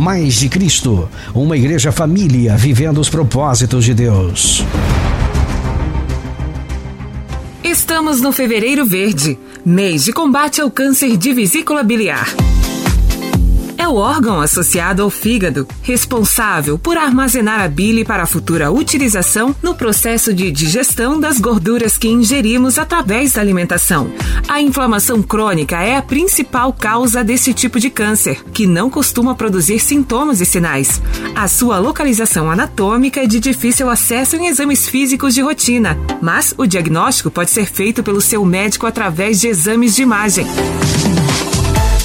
Mais de Cristo, uma igreja família vivendo os propósitos de Deus. Estamos no Fevereiro Verde, mês de combate ao câncer de vesícula biliar é o órgão associado ao fígado, responsável por armazenar a bile para a futura utilização no processo de digestão das gorduras que ingerimos através da alimentação. A inflamação crônica é a principal causa desse tipo de câncer, que não costuma produzir sintomas e sinais. A sua localização anatômica é de difícil acesso em exames físicos de rotina, mas o diagnóstico pode ser feito pelo seu médico através de exames de imagem.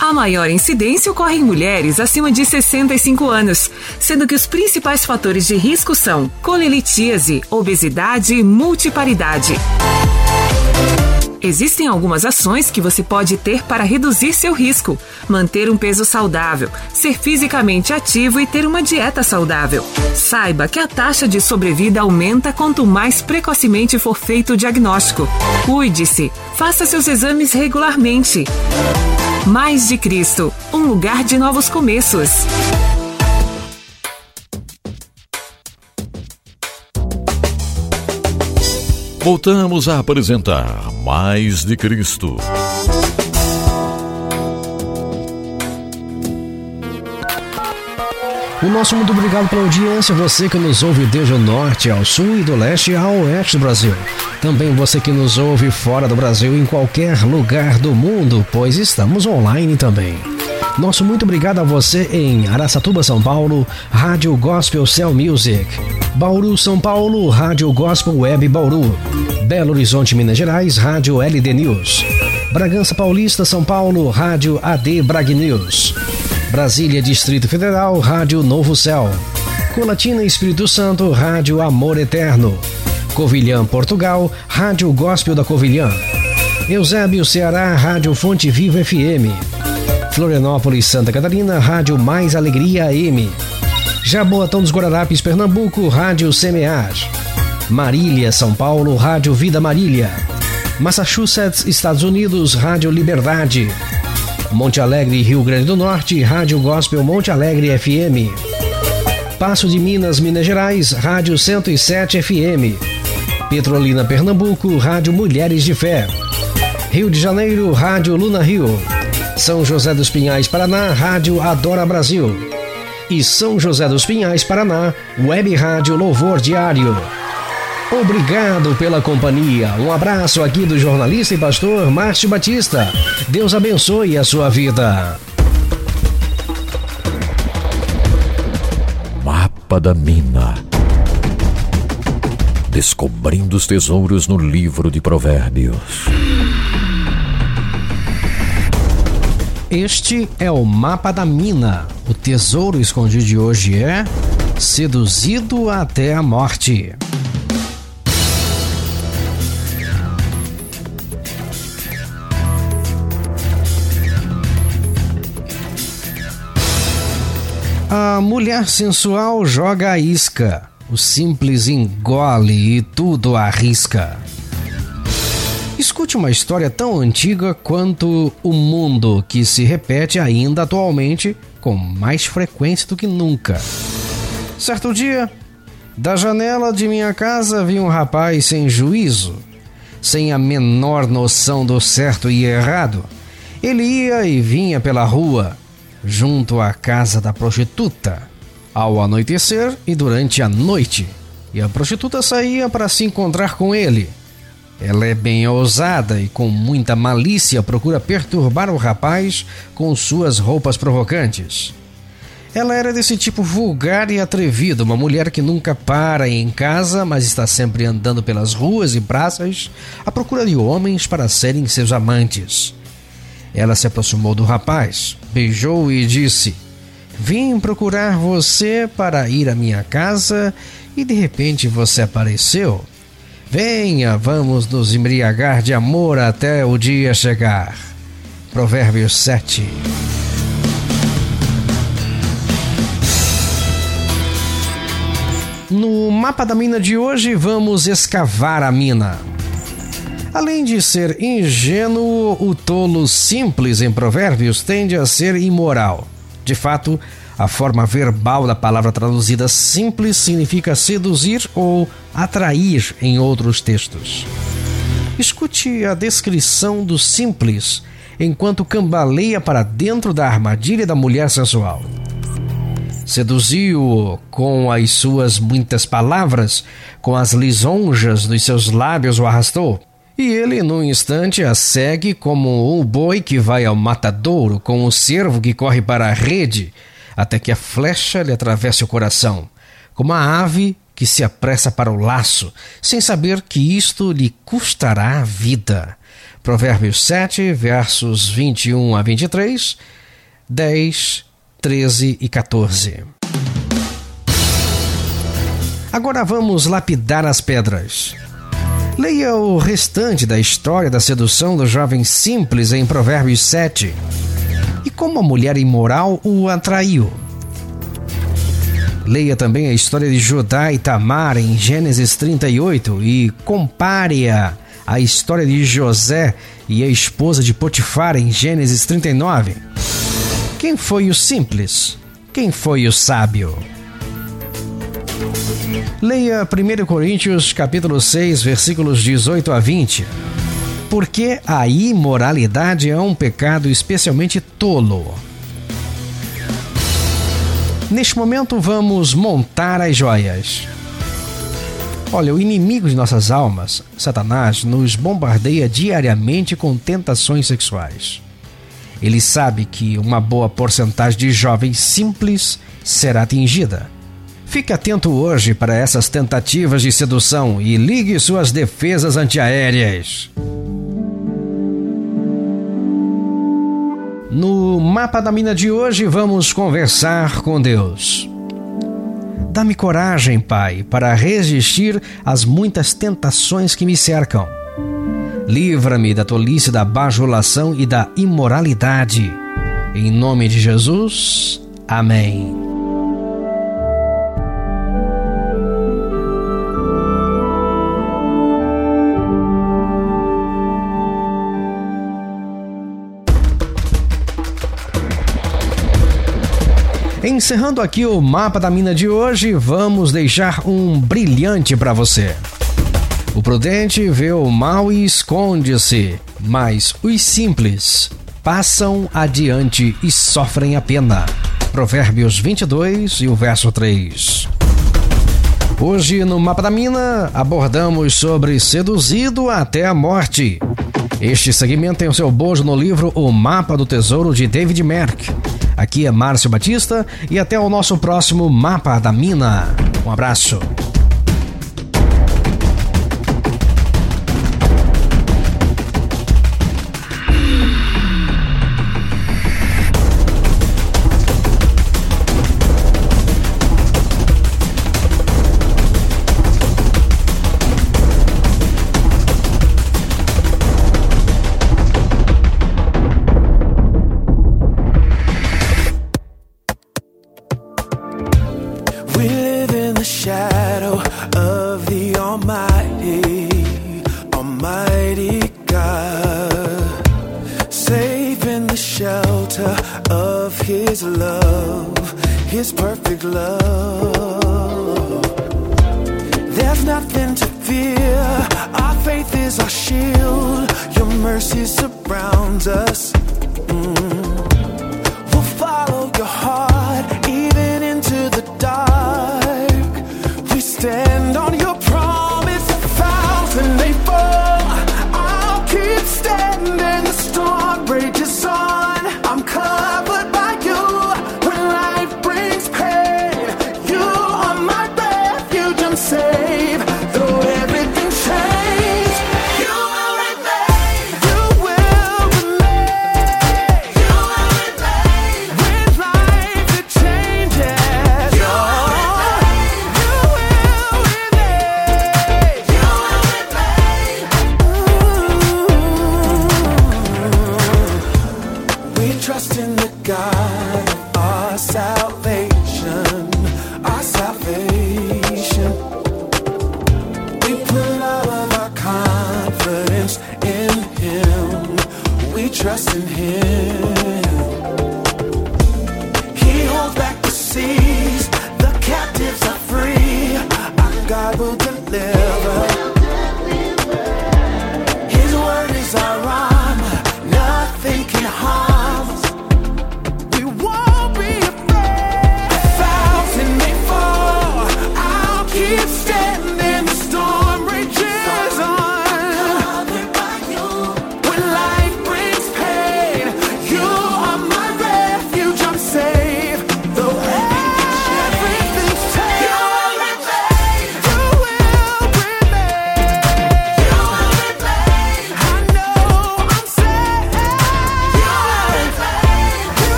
A maior incidência ocorre em mulheres acima de 65 anos, sendo que os principais fatores de risco são colelitíase, obesidade e multiparidade. Existem algumas ações que você pode ter para reduzir seu risco: manter um peso saudável, ser fisicamente ativo e ter uma dieta saudável. Saiba que a taxa de sobrevida aumenta quanto mais precocemente for feito o diagnóstico. Cuide-se, faça seus exames regularmente. Mais de Cristo, um lugar de novos começos. Voltamos a apresentar Mais de Cristo. O nosso muito obrigado pela audiência, você que nos ouve desde o norte ao sul e do leste ao oeste do Brasil. Também você que nos ouve fora do Brasil em qualquer lugar do mundo, pois estamos online também. Nosso muito obrigado a você em Araçatuba, São Paulo, Rádio Gospel Cell Music. Bauru, São Paulo, Rádio Gospel Web Bauru. Belo Horizonte, Minas Gerais, Rádio LD News. Bragança Paulista, São Paulo, Rádio AD Brag News. Brasília, Distrito Federal, Rádio Novo Céu. Colatina, Espírito Santo, Rádio Amor Eterno. Covilhã, Portugal, Rádio Gospel da Covilhã. Eusébio, Ceará, Rádio Fonte Viva FM. Florianópolis, Santa Catarina, Rádio Mais Alegria AM. Jaboatão dos Guararapes, Pernambuco, Rádio Semear. Marília, São Paulo, Rádio Vida Marília. Massachusetts, Estados Unidos, Rádio Liberdade. Monte Alegre, Rio Grande do Norte, Rádio Gospel Monte Alegre FM. Passo de Minas, Minas Gerais, Rádio 107 FM. Petrolina, Pernambuco, Rádio Mulheres de Fé. Rio de Janeiro, Rádio Luna Rio. São José dos Pinhais, Paraná, Rádio Adora Brasil. E São José dos Pinhais, Paraná, Web Rádio Louvor Diário. Obrigado pela companhia. Um abraço aqui do jornalista e pastor Márcio Batista. Deus abençoe a sua vida. Mapa da Mina. Descobrindo os tesouros no livro de Provérbios. Este é o mapa da mina. O tesouro escondido de hoje é Seduzido até a morte. A mulher sensual joga a isca, o simples engole e tudo arrisca. Escute uma história tão antiga quanto o mundo que se repete ainda atualmente com mais frequência do que nunca. Certo dia, da janela de minha casa vi um rapaz sem juízo, sem a menor noção do certo e errado. Ele ia e vinha pela rua, junto à casa da prostituta, ao anoitecer e durante a noite. E a prostituta saía para se encontrar com ele. Ela é bem ousada e com muita malícia procura perturbar o rapaz com suas roupas provocantes. Ela era desse tipo vulgar e atrevido, uma mulher que nunca para em casa, mas está sempre andando pelas ruas e praças à procura de homens para serem seus amantes. Ela se aproximou do rapaz, beijou e disse: Vim procurar você para ir à minha casa e de repente você apareceu. Venha, vamos nos embriagar de amor até o dia chegar. Provérbios 7. No mapa da mina de hoje, vamos escavar a mina. Além de ser ingênuo, o tolo simples em Provérbios tende a ser imoral. De fato, a forma verbal da palavra traduzida simples significa seduzir ou atrair em outros textos. Escute a descrição do simples enquanto cambaleia para dentro da armadilha da mulher sensual. Seduziu-o com as suas muitas palavras, com as lisonjas dos seus lábios o arrastou. E ele, num instante, a segue como um boi que vai ao matadouro, com o cervo que corre para a rede, até que a flecha lhe atravesse o coração, como a ave que se apressa para o laço, sem saber que isto lhe custará a vida. Provérbios 7, versos 21 a 23, 10, 13 e 14. Agora vamos lapidar as pedras. Leia o restante da história da sedução do jovem simples em Provérbios 7 e como a mulher imoral o atraiu. Leia também a história de Judá e Tamar em Gênesis 38 e compare-a à história de José e a esposa de Potifar em Gênesis 39. Quem foi o simples? Quem foi o sábio? Leia 1 Coríntios capítulo 6, versículos 18 a 20. Porque a imoralidade é um pecado especialmente tolo. Neste momento vamos montar as joias. Olha, o inimigo de nossas almas, Satanás, nos bombardeia diariamente com tentações sexuais. Ele sabe que uma boa porcentagem de jovens simples será atingida. Fique atento hoje para essas tentativas de sedução e ligue suas defesas antiaéreas. No mapa da mina de hoje, vamos conversar com Deus. Dá-me coragem, Pai, para resistir às muitas tentações que me cercam. Livra-me da tolice da bajulação e da imoralidade. Em nome de Jesus, amém. Encerrando aqui o mapa da mina de hoje, vamos deixar um brilhante para você. O prudente vê o mal e esconde-se, mas os simples passam adiante e sofrem a pena. Provérbios 22 e o verso 3. Hoje no Mapa da Mina abordamos sobre seduzido até a morte. Este segmento tem o seu bojo no livro O Mapa do Tesouro de David Merck. Aqui é Márcio Batista e até o nosso próximo Mapa da Mina. Um abraço. mm, will follow your heart.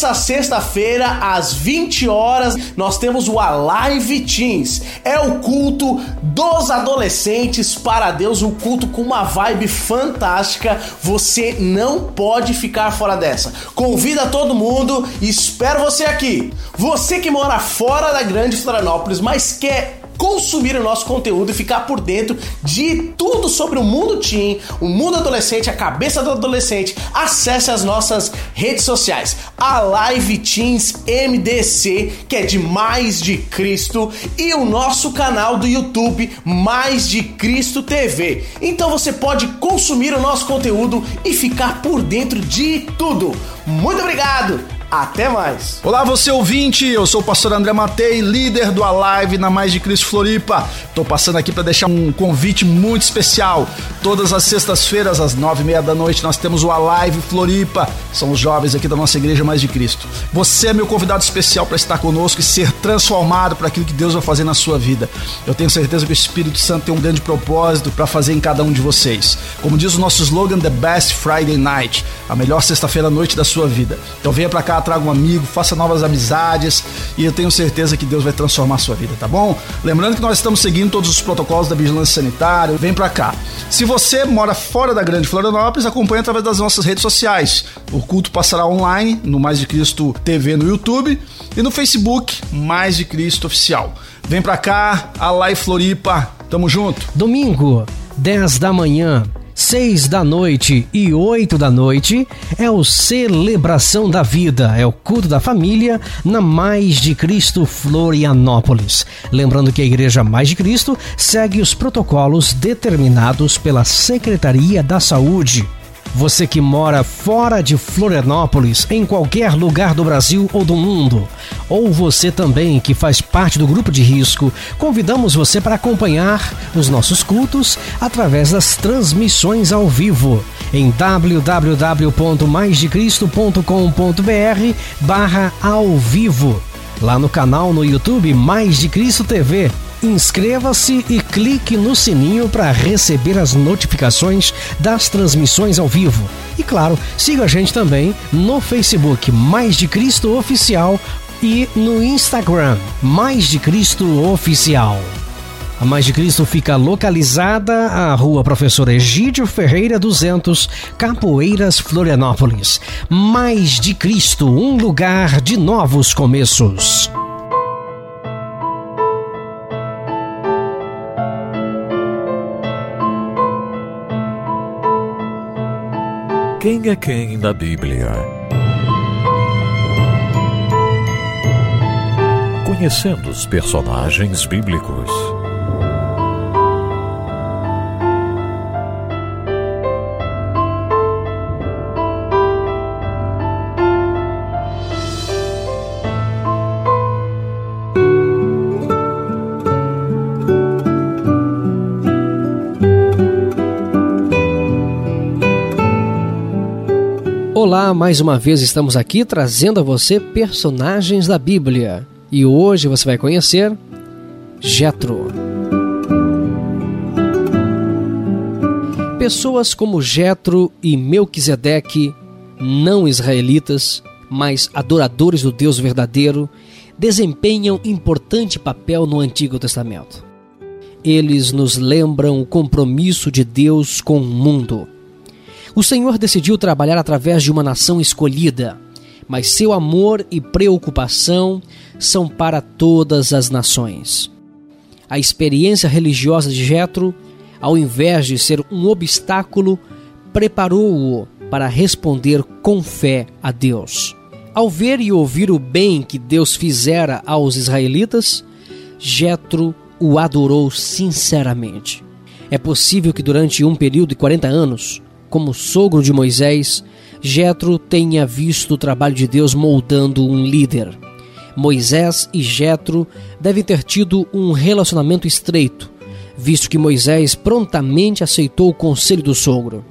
Nessa sexta-feira às 20 horas nós temos o Alive Teens. É o culto dos adolescentes para Deus, um culto com uma vibe fantástica. Você não pode ficar fora dessa. Convida todo mundo, espero você aqui. Você que mora fora da Grande Florianópolis, mas quer consumir o nosso conteúdo e ficar por dentro de tudo sobre o mundo teen, o mundo adolescente, a cabeça do adolescente, acesse as nossas redes sociais. A Live Teens MDC, que é de Mais de Cristo, e o nosso canal do YouTube Mais de Cristo TV. Então você pode consumir o nosso conteúdo e ficar por dentro de tudo. Muito obrigado! Até mais. Olá, você ouvinte. Eu sou o pastor André Matei, líder do Alive na Mais de Cristo Floripa. Tô passando aqui para deixar um convite muito especial. Todas as sextas-feiras, às nove e meia da noite, nós temos o Alive Floripa. São os jovens aqui da nossa igreja Mais de Cristo. Você é meu convidado especial para estar conosco e ser transformado para aquilo que Deus vai fazer na sua vida. Eu tenho certeza que o Espírito Santo tem um grande propósito para fazer em cada um de vocês. Como diz o nosso slogan, The Best Friday Night, a melhor sexta-feira à noite da sua vida. Então venha para cá traga um amigo, faça novas amizades e eu tenho certeza que Deus vai transformar a sua vida, tá bom? Lembrando que nós estamos seguindo todos os protocolos da vigilância sanitária, vem pra cá. Se você mora fora da Grande Florianópolis, acompanhe através das nossas redes sociais. O culto passará online no Mais de Cristo TV no YouTube e no Facebook Mais de Cristo Oficial. Vem pra cá, a Live Floripa, tamo junto. Domingo, 10 da manhã, seis da noite e oito da noite é o Celebração da Vida, é o culto da família na Mais de Cristo Florianópolis. Lembrando que a Igreja Mais de Cristo segue os protocolos determinados pela Secretaria da Saúde. Você que mora fora de Florianópolis, em qualquer lugar do Brasil ou do mundo, ou você também que faz parte do grupo de risco, convidamos você para acompanhar os nossos cultos através das transmissões ao vivo em www.maisdecristo.com.br barra ao vivo. Lá no canal no YouTube Mais de Cristo TV Inscreva-se e clique no sininho para receber as notificações das transmissões ao vivo. E claro, siga a gente também no Facebook Mais de Cristo Oficial e no Instagram Mais de Cristo Oficial. A Mais de Cristo fica localizada à Rua Professor Egídio Ferreira 200, Capoeiras, Florianópolis. Mais de Cristo, um lugar de novos começos. Quem é quem na Bíblia? Conhecendo os personagens bíblicos. Mais uma vez estamos aqui trazendo a você personagens da Bíblia. E hoje você vai conhecer Jetro. Pessoas como Jetro e Melquisedeque, não israelitas, mas adoradores do Deus verdadeiro, desempenham importante papel no Antigo Testamento. Eles nos lembram o compromisso de Deus com o mundo o Senhor decidiu trabalhar através de uma nação escolhida, mas seu amor e preocupação são para todas as nações. A experiência religiosa de Jetro, ao invés de ser um obstáculo, preparou-o para responder com fé a Deus. Ao ver e ouvir o bem que Deus fizera aos israelitas, Jetro o adorou sinceramente. É possível que durante um período de 40 anos, como sogro de Moisés, Jetro tenha visto o trabalho de Deus moldando um líder. Moisés e Jetro devem ter tido um relacionamento estreito, visto que Moisés prontamente aceitou o conselho do sogro.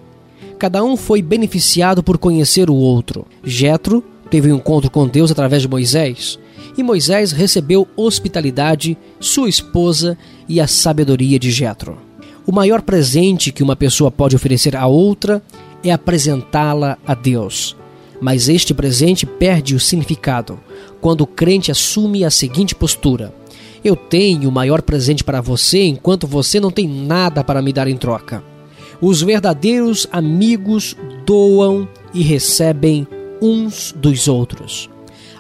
Cada um foi beneficiado por conhecer o outro. Jetro teve um encontro com Deus através de Moisés, e Moisés recebeu hospitalidade, sua esposa e a sabedoria de Jetro. O maior presente que uma pessoa pode oferecer a outra é apresentá-la a Deus. Mas este presente perde o significado quando o crente assume a seguinte postura: Eu tenho o maior presente para você enquanto você não tem nada para me dar em troca. Os verdadeiros amigos doam e recebem uns dos outros.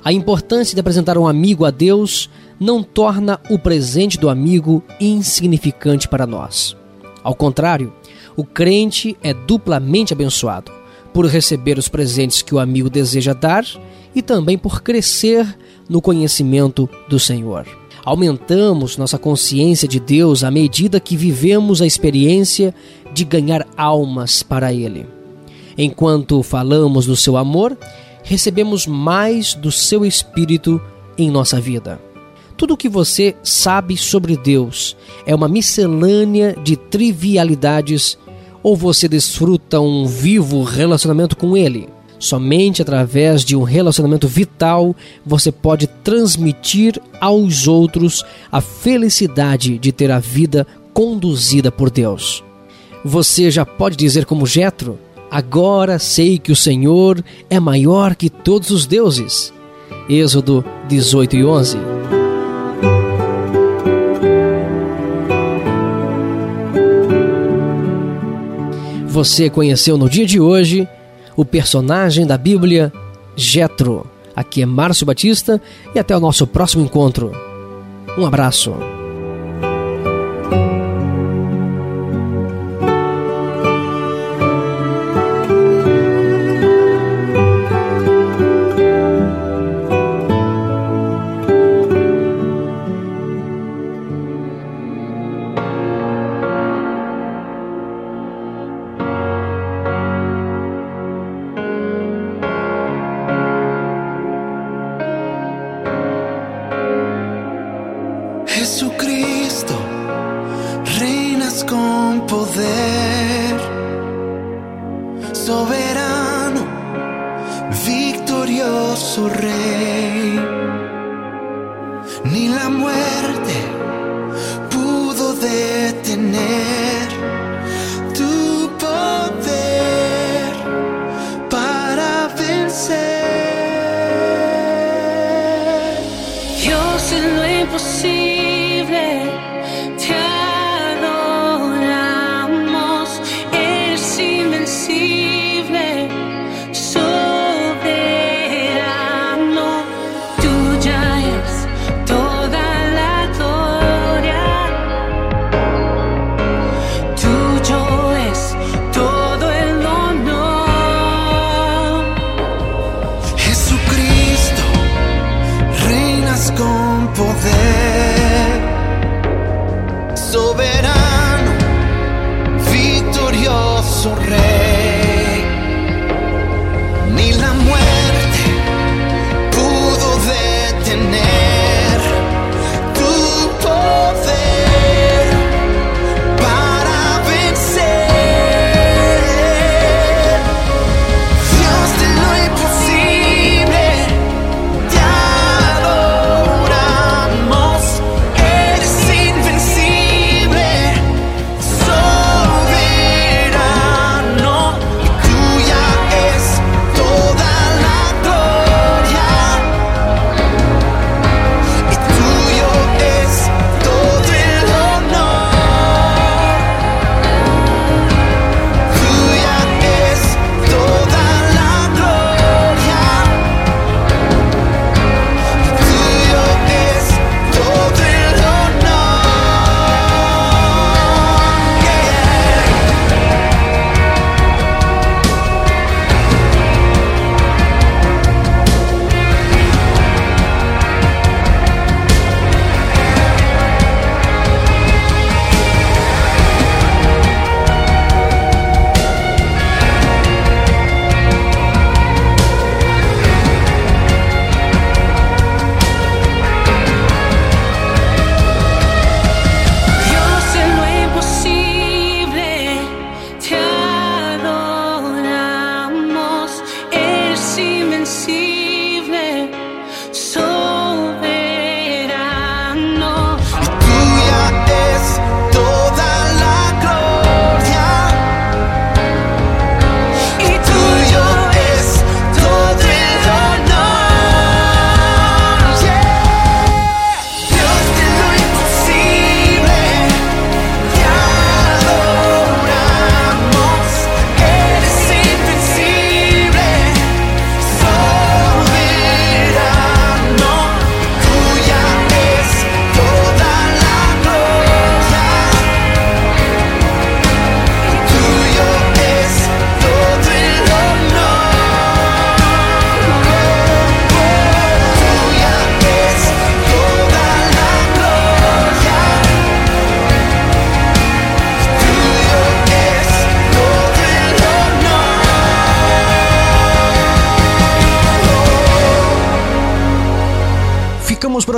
A importância de apresentar um amigo a Deus não torna o presente do amigo insignificante para nós. Ao contrário, o crente é duplamente abençoado por receber os presentes que o amigo deseja dar e também por crescer no conhecimento do Senhor. Aumentamos nossa consciência de Deus à medida que vivemos a experiência de ganhar almas para Ele. Enquanto falamos do seu amor, recebemos mais do seu Espírito em nossa vida. Tudo o que você sabe sobre Deus é uma miscelânea de trivialidades ou você desfruta um vivo relacionamento com Ele? Somente através de um relacionamento vital você pode transmitir aos outros a felicidade de ter a vida conduzida por Deus. Você já pode dizer como Jetro: Agora sei que o Senhor é maior que todos os deuses. Êxodo 18 e 11. Você conheceu no dia de hoje o personagem da Bíblia, Jetro. Aqui é Márcio Batista e até o nosso próximo encontro. Um abraço.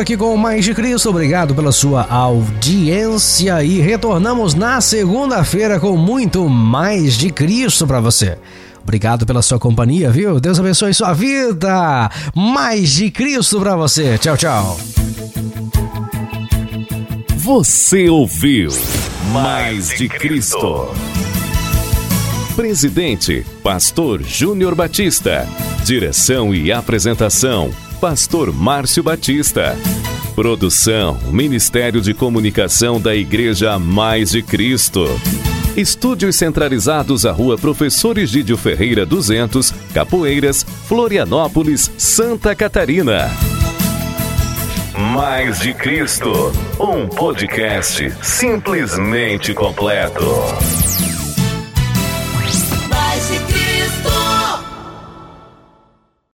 Aqui com Mais de Cristo. Obrigado pela sua audiência e retornamos na segunda-feira com muito mais de Cristo para você. Obrigado pela sua companhia, viu? Deus abençoe sua vida. Mais de Cristo para você. Tchau, tchau. Você ouviu Mais de Cristo. Presidente, Pastor Júnior Batista. Direção e apresentação, Pastor Márcio Batista. Produção, Ministério de Comunicação da Igreja Mais de Cristo. Estúdios centralizados à Rua Professor Egídio Ferreira 200, Capoeiras, Florianópolis, Santa Catarina. Mais de Cristo, um podcast simplesmente completo.